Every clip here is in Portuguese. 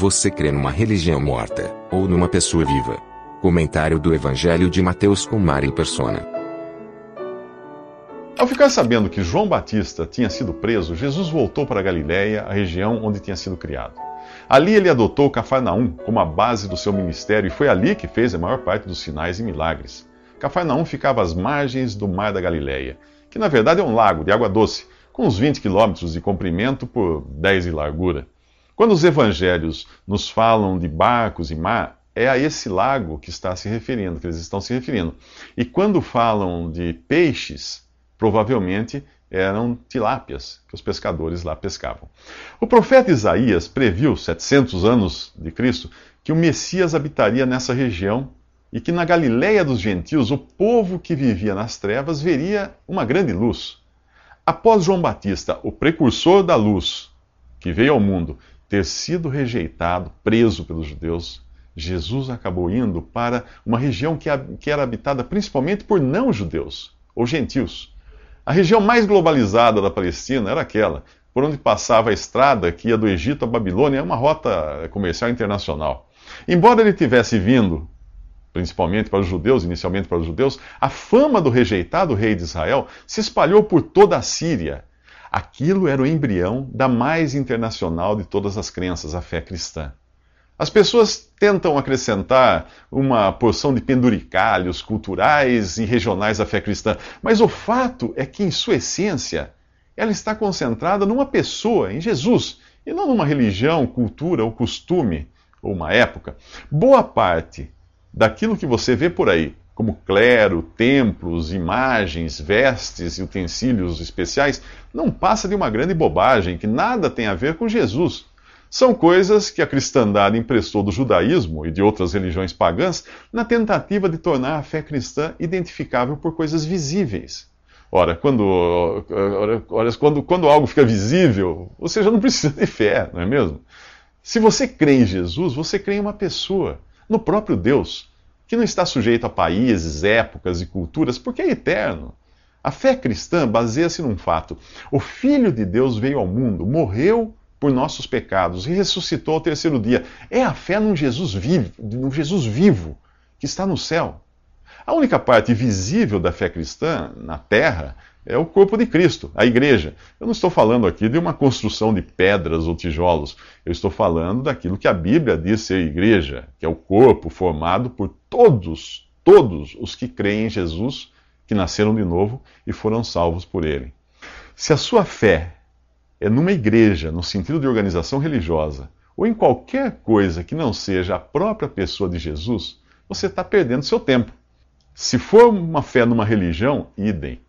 Você crê numa religião morta ou numa pessoa viva? Comentário do Evangelho de Mateus com Mari Persona. Ao ficar sabendo que João Batista tinha sido preso, Jesus voltou para Galiléia, a região onde tinha sido criado. Ali ele adotou Cafarnaum como a base do seu ministério e foi ali que fez a maior parte dos sinais e milagres. Cafarnaum ficava às margens do Mar da Galileia, que na verdade é um lago de água doce, com uns 20 quilômetros de comprimento por 10 de largura. Quando os evangelhos nos falam de barcos e mar, é a esse lago que está se referindo, que eles estão se referindo. E quando falam de peixes, provavelmente eram tilápias que os pescadores lá pescavam. O profeta Isaías previu, 700 anos de Cristo, que o Messias habitaria nessa região e que na Galiléia dos gentios o povo que vivia nas trevas veria uma grande luz. Após João Batista, o precursor da luz que veio ao mundo, ter sido rejeitado, preso pelos judeus, Jesus acabou indo para uma região que era habitada principalmente por não-judeus, ou gentios. A região mais globalizada da Palestina era aquela, por onde passava a estrada que ia do Egito à Babilônia, é uma rota comercial internacional. Embora ele tivesse vindo, principalmente para os judeus, inicialmente para os judeus, a fama do rejeitado rei de Israel se espalhou por toda a Síria. Aquilo era o embrião da mais internacional de todas as crenças, a fé cristã. As pessoas tentam acrescentar uma porção de penduricalhos culturais e regionais à fé cristã, mas o fato é que, em sua essência, ela está concentrada numa pessoa, em Jesus, e não numa religião, cultura ou costume, ou uma época. Boa parte daquilo que você vê por aí, como clero, templos, imagens, vestes e utensílios especiais, não passa de uma grande bobagem que nada tem a ver com Jesus. São coisas que a cristandade emprestou do judaísmo e de outras religiões pagãs na tentativa de tornar a fé cristã identificável por coisas visíveis. Ora, quando, ora, quando, quando algo fica visível, você já não precisa de fé, não é mesmo? Se você crê em Jesus, você crê em uma pessoa, no próprio Deus, que não está sujeito a países, épocas e culturas, porque é eterno. A fé cristã baseia-se num fato: o Filho de Deus veio ao mundo, morreu por nossos pecados e ressuscitou ao terceiro dia. É a fé num Jesus vivo, num Jesus vivo que está no céu. A única parte visível da fé cristã na terra é o corpo de Cristo, a igreja. Eu não estou falando aqui de uma construção de pedras ou tijolos. Eu estou falando daquilo que a Bíblia diz ser igreja, que é o corpo formado por todos, todos os que creem em Jesus, que nasceram de novo e foram salvos por ele. Se a sua fé é numa igreja, no sentido de organização religiosa, ou em qualquer coisa que não seja a própria pessoa de Jesus, você está perdendo seu tempo. Se for uma fé numa religião, idem.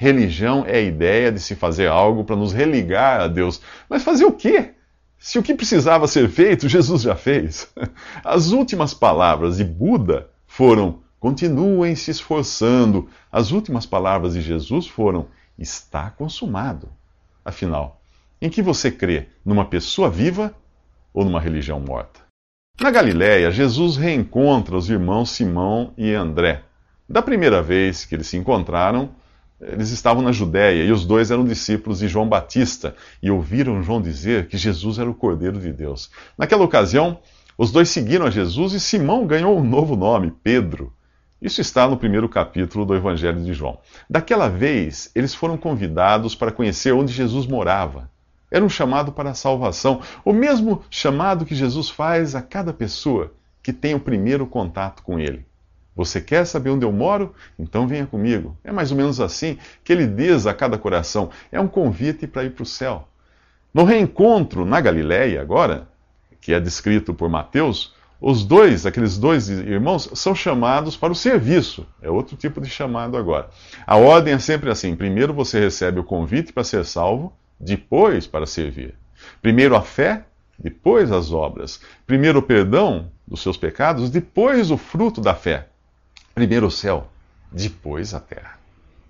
Religião é a ideia de se fazer algo para nos religar a Deus. Mas fazer o quê? Se o que precisava ser feito, Jesus já fez. As últimas palavras de Buda foram: continuem se esforçando. As últimas palavras de Jesus foram: está consumado. Afinal, em que você crê? Numa pessoa viva ou numa religião morta? Na Galiléia, Jesus reencontra os irmãos Simão e André. Da primeira vez que eles se encontraram, eles estavam na Judéia e os dois eram discípulos de João Batista e ouviram João dizer que Jesus era o Cordeiro de Deus. Naquela ocasião, os dois seguiram a Jesus e Simão ganhou um novo nome, Pedro. Isso está no primeiro capítulo do Evangelho de João. Daquela vez, eles foram convidados para conhecer onde Jesus morava. Era um chamado para a salvação, o mesmo chamado que Jesus faz a cada pessoa que tem o primeiro contato com Ele. Você quer saber onde eu moro? Então venha comigo. É mais ou menos assim que ele diz a cada coração: é um convite para ir para o céu. No reencontro na Galiléia, agora, que é descrito por Mateus, os dois, aqueles dois irmãos, são chamados para o serviço. É outro tipo de chamado agora. A ordem é sempre assim: primeiro você recebe o convite para ser salvo, depois para servir. Primeiro a fé, depois as obras. Primeiro o perdão dos seus pecados, depois o fruto da fé. Primeiro o céu, depois a terra.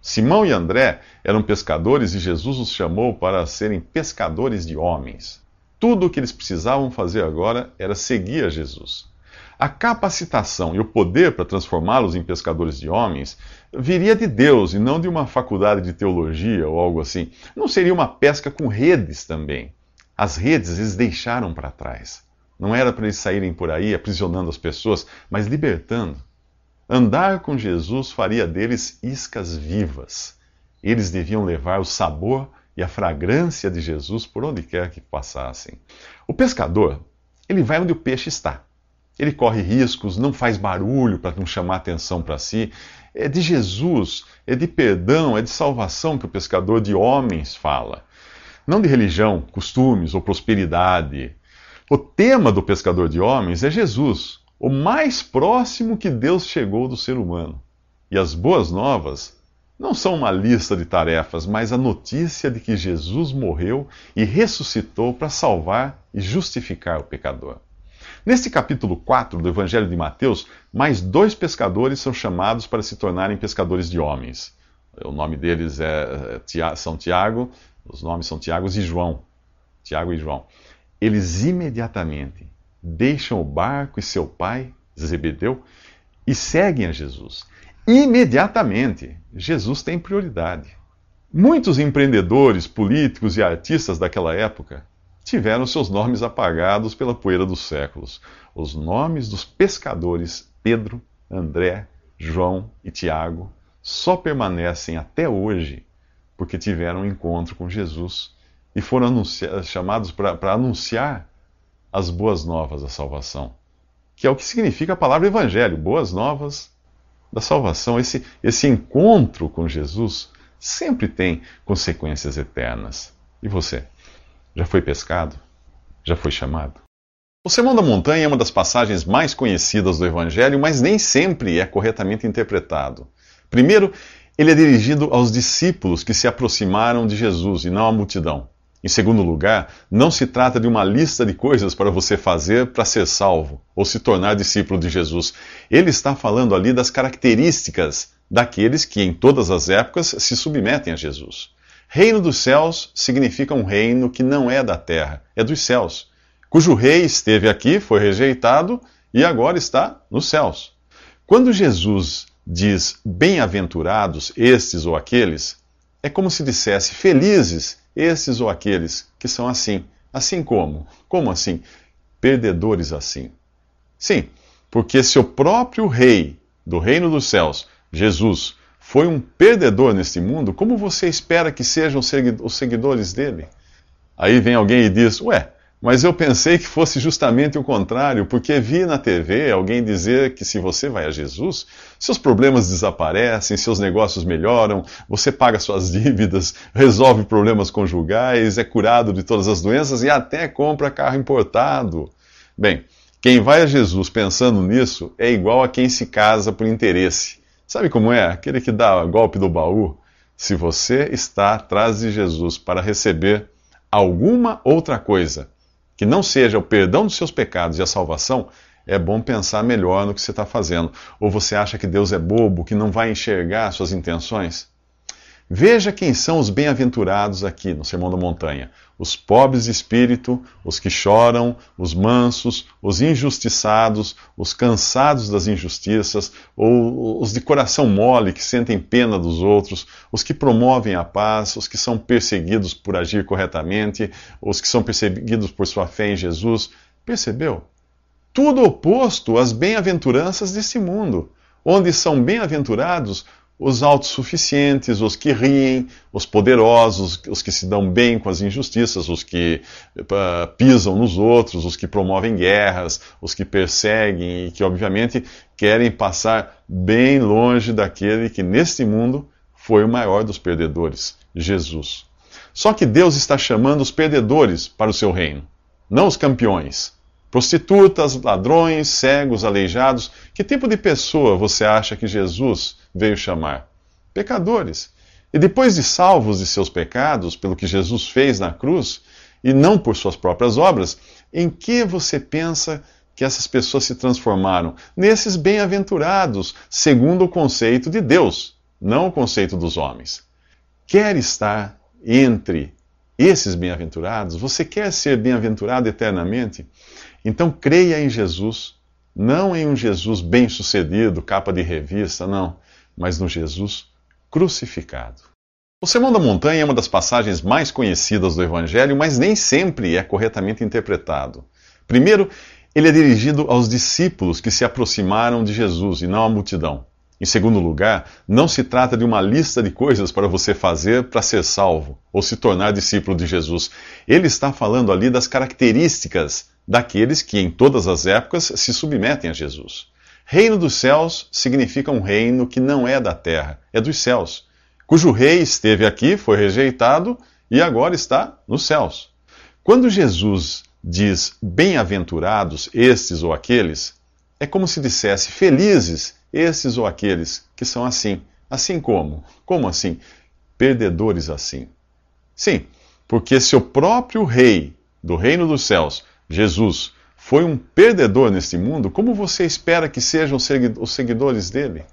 Simão e André eram pescadores e Jesus os chamou para serem pescadores de homens. Tudo o que eles precisavam fazer agora era seguir a Jesus. A capacitação e o poder para transformá-los em pescadores de homens viria de Deus e não de uma faculdade de teologia ou algo assim. Não seria uma pesca com redes também. As redes eles deixaram para trás. Não era para eles saírem por aí aprisionando as pessoas, mas libertando. Andar com Jesus faria deles iscas vivas. Eles deviam levar o sabor e a fragrância de Jesus por onde quer que passassem. O pescador, ele vai onde o peixe está. Ele corre riscos, não faz barulho para não chamar atenção para si. É de Jesus, é de perdão, é de salvação que o pescador de homens fala. Não de religião, costumes ou prosperidade. O tema do pescador de homens é Jesus, o mais próximo que Deus chegou do ser humano. E as boas novas não são uma lista de tarefas, mas a notícia de que Jesus morreu e ressuscitou para salvar e justificar o pecador. Neste capítulo 4 do Evangelho de Mateus, mais dois pescadores são chamados para se tornarem pescadores de homens. O nome deles é, é São Tiago, os nomes são Tiago e João. Tiago e João. Eles imediatamente deixam o barco e seu pai, Zebedeu, e seguem a Jesus. Imediatamente, Jesus tem prioridade. Muitos empreendedores, políticos e artistas daquela época tiveram seus nomes apagados pela poeira dos séculos. Os nomes dos pescadores Pedro, André, João e Tiago só permanecem até hoje porque tiveram um encontro com Jesus e foram chamados para anunciar as boas novas da salvação, que é o que significa a palavra evangelho, boas novas da salvação. Esse, esse encontro com Jesus sempre tem consequências eternas. E você? Já foi pescado? Já foi chamado? O Sermão da Montanha é uma das passagens mais conhecidas do Evangelho, mas nem sempre é corretamente interpretado. Primeiro, ele é dirigido aos discípulos que se aproximaram de Jesus e não à multidão. Em segundo lugar, não se trata de uma lista de coisas para você fazer para ser salvo ou se tornar discípulo de Jesus. Ele está falando ali das características daqueles que em todas as épocas se submetem a Jesus. Reino dos céus significa um reino que não é da terra, é dos céus, cujo rei esteve aqui, foi rejeitado e agora está nos céus. Quando Jesus diz bem-aventurados estes ou aqueles, é como se dissesse felizes estes ou aqueles que são assim. Assim como? Como assim? Perdedores assim. Sim, porque se o próprio rei do reino dos céus, Jesus, foi um perdedor neste mundo, como você espera que sejam os seguidores dele? Aí vem alguém e diz: Ué, mas eu pensei que fosse justamente o contrário, porque vi na TV alguém dizer que se você vai a Jesus, seus problemas desaparecem, seus negócios melhoram, você paga suas dívidas, resolve problemas conjugais, é curado de todas as doenças e até compra carro importado. Bem, quem vai a Jesus pensando nisso é igual a quem se casa por interesse. Sabe como é? Aquele que dá golpe do baú. Se você está atrás de Jesus para receber alguma outra coisa que não seja o perdão dos seus pecados e a salvação, é bom pensar melhor no que você está fazendo. Ou você acha que Deus é bobo, que não vai enxergar suas intenções? Veja quem são os bem-aventurados aqui no Sermão da Montanha: os pobres de espírito, os que choram, os mansos, os injustiçados, os cansados das injustiças, ou os de coração mole que sentem pena dos outros, os que promovem a paz, os que são perseguidos por agir corretamente, os que são perseguidos por sua fé em Jesus. Percebeu? Tudo oposto às bem-aventuranças desse mundo, onde são bem-aventurados os autossuficientes, os que riem, os poderosos, os que se dão bem com as injustiças, os que uh, pisam nos outros, os que promovem guerras, os que perseguem e que, obviamente, querem passar bem longe daquele que, neste mundo, foi o maior dos perdedores, Jesus. Só que Deus está chamando os perdedores para o seu reino, não os campeões. Prostitutas, ladrões, cegos, aleijados. Que tipo de pessoa você acha que Jesus veio chamar? Pecadores. E depois de salvos de seus pecados, pelo que Jesus fez na cruz, e não por suas próprias obras, em que você pensa que essas pessoas se transformaram? Nesses bem-aventurados, segundo o conceito de Deus, não o conceito dos homens. Quer estar entre esses bem-aventurados? Você quer ser bem-aventurado eternamente? Então creia em Jesus, não em um Jesus bem-sucedido, capa de revista, não, mas no Jesus crucificado. O Sermão da Montanha é uma das passagens mais conhecidas do Evangelho, mas nem sempre é corretamente interpretado. Primeiro, ele é dirigido aos discípulos que se aproximaram de Jesus e não à multidão. Em segundo lugar, não se trata de uma lista de coisas para você fazer para ser salvo ou se tornar discípulo de Jesus. Ele está falando ali das características daqueles que em todas as épocas se submetem a Jesus. Reino dos céus significa um reino que não é da terra, é dos céus cujo rei esteve aqui, foi rejeitado e agora está nos céus. Quando Jesus diz bem-aventurados estes ou aqueles, é como se dissesse felizes estes ou aqueles que são assim. Assim como? Como assim? Perdedores assim. Sim, porque se o próprio rei do reino dos céus, Jesus, foi um perdedor neste mundo, como você espera que sejam os seguidores dele?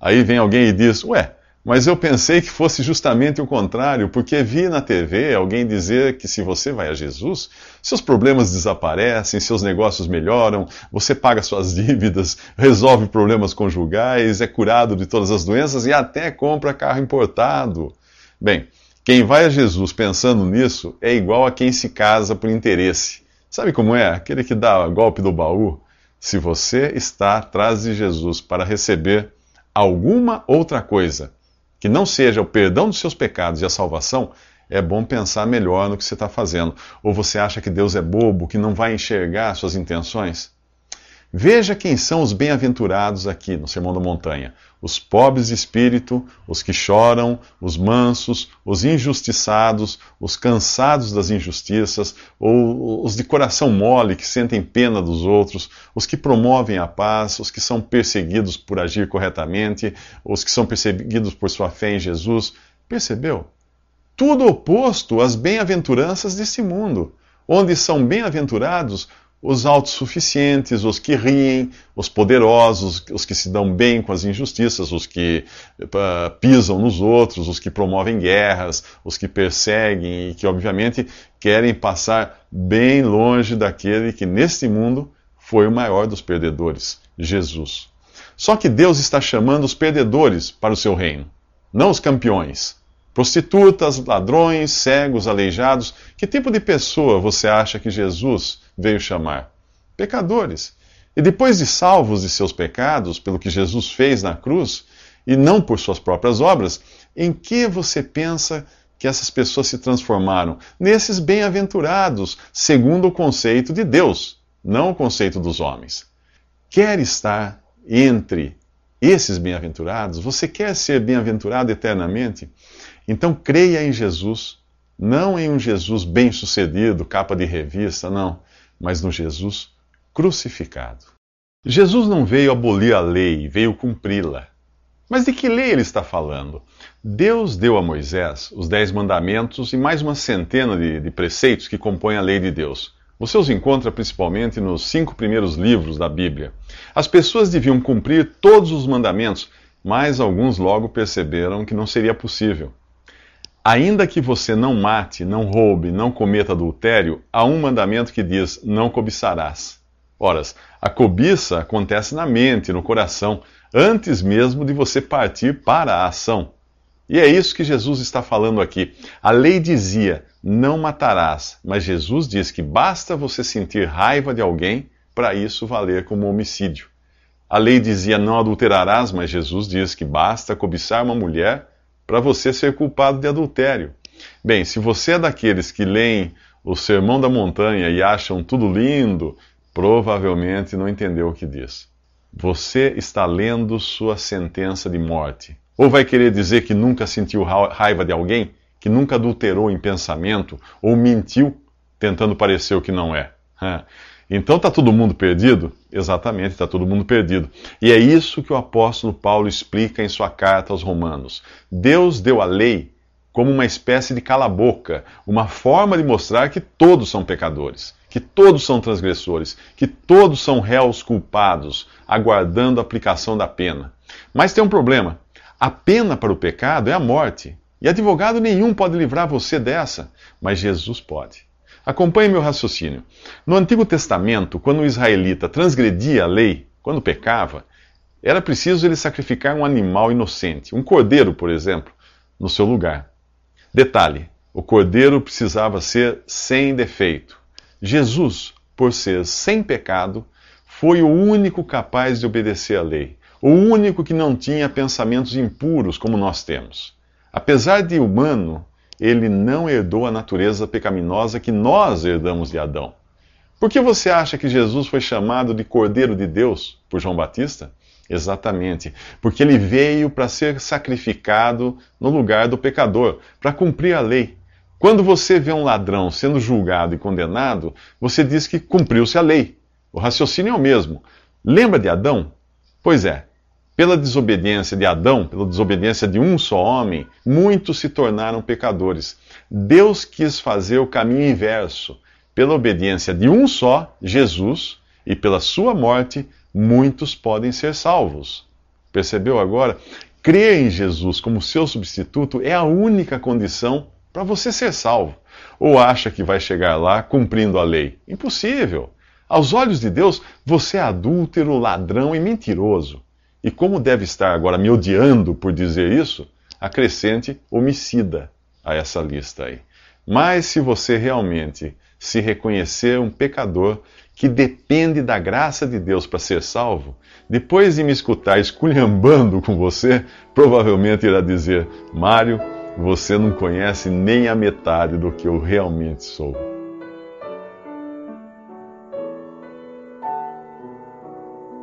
Aí vem alguém e diz: Ué, mas eu pensei que fosse justamente o contrário, porque vi na TV alguém dizer que se você vai a Jesus, seus problemas desaparecem, seus negócios melhoram, você paga suas dívidas, resolve problemas conjugais, é curado de todas as doenças e até compra carro importado. Bem, quem vai a Jesus pensando nisso é igual a quem se casa por interesse. Sabe como é? Aquele que dá golpe do baú. Se você está atrás de Jesus para receber alguma outra coisa, que não seja o perdão dos seus pecados e a salvação, é bom pensar melhor no que você está fazendo. Ou você acha que Deus é bobo, que não vai enxergar suas intenções? Veja quem são os bem-aventurados aqui no Sermão da Montanha: os pobres de espírito, os que choram, os mansos, os injustiçados, os cansados das injustiças, ou os de coração mole que sentem pena dos outros, os que promovem a paz, os que são perseguidos por agir corretamente, os que são perseguidos por sua fé em Jesus. Percebeu? Tudo oposto às bem-aventuranças desse mundo, onde são bem-aventurados os autossuficientes, os que riem, os poderosos, os que se dão bem com as injustiças, os que uh, pisam nos outros, os que promovem guerras, os que perseguem e que, obviamente, querem passar bem longe daquele que, neste mundo, foi o maior dos perdedores, Jesus. Só que Deus está chamando os perdedores para o seu reino, não os campeões. Prostitutas, ladrões, cegos, aleijados. Que tipo de pessoa você acha que Jesus veio chamar? Pecadores. E depois de salvos de seus pecados, pelo que Jesus fez na cruz, e não por suas próprias obras, em que você pensa que essas pessoas se transformaram? Nesses bem-aventurados, segundo o conceito de Deus, não o conceito dos homens. Quer estar entre esses bem-aventurados? Você quer ser bem-aventurado eternamente? Então creia em Jesus, não em um Jesus bem-sucedido, capa de revista, não, mas no Jesus crucificado. Jesus não veio abolir a lei, veio cumpri-la. Mas de que lei ele está falando? Deus deu a Moisés os dez mandamentos e mais uma centena de, de, preceitos que compõem a lei de Deus. Você os encontra principalmente nos cinco primeiros livros da Bíblia. As pessoas deviam cumprir todos os mandamentos, mas alguns logo perceberam que não seria possível. Ainda que você não mate, não roube, não cometa adultério, há um mandamento que diz: não cobiçarás. Ora, a cobiça acontece na mente, no coração, antes mesmo de você partir para a ação. E é isso que Jesus está falando aqui. A lei dizia: não matarás, mas Jesus diz que basta você sentir raiva de alguém para isso valer como homicídio. A lei dizia: não adulterarás, mas Jesus diz que basta cobiçar uma mulher para você ser culpado de adultério. Bem, se você é daqueles que leem o Sermão da Montanha e acham tudo lindo, provavelmente não entendeu o que diz. Você está lendo sua sentença de morte. Ou vai querer dizer que nunca sentiu raiva de alguém, que nunca adulterou em pensamento ou mentiu tentando parecer o que não é. Então está todo mundo perdido? Exatamente, está todo mundo perdido. E é isso que o apóstolo Paulo explica em sua carta aos Romanos. Deus deu a lei como uma espécie de cala-boca, uma forma de mostrar que todos são pecadores, que todos são transgressores, que todos são réus culpados, aguardando a aplicação da pena. Mas tem um problema: a pena para o pecado é a morte. E advogado nenhum pode livrar você dessa, mas Jesus pode. Acompanhe meu raciocínio. No Antigo Testamento, quando o israelita transgredia a lei, quando pecava, era preciso ele sacrificar um animal inocente, um cordeiro, por exemplo, no seu lugar. Detalhe: o cordeiro precisava ser sem defeito. Jesus, por ser sem pecado, foi o único capaz de obedecer à lei, o único que não tinha pensamentos impuros como nós temos. Apesar de humano, ele não herdou a natureza pecaminosa que nós herdamos de Adão. Por que você acha que Jesus foi chamado de Cordeiro de Deus por João Batista? Exatamente, porque ele veio para ser sacrificado no lugar do pecador, para cumprir a lei. Quando você vê um ladrão sendo julgado e condenado, você diz que cumpriu-se a lei. O raciocínio é o mesmo. Lembra de Adão? Pois é, pela desobediência de Adão, pela desobediência de um só homem, muitos se tornaram pecadores. Deus quis fazer o caminho inverso. Pela obediência de um só, Jesus, e pela sua morte, muitos podem ser salvos. Percebeu agora? Crer em Jesus como seu substituto é a única condição para você ser salvo. Ou acha que vai chegar lá cumprindo a lei? Impossível. Aos olhos de Deus, você é adúltero, ladrão e mentiroso. E como deve estar agora me odiando por dizer isso, acrescente homicida a essa lista aí. Mas se você realmente se reconhecer um pecador que depende da graça de Deus para ser salvo, depois de me escutar esculhambando com você, provavelmente irá dizer: Mário, você não conhece nem a metade do que eu realmente sou.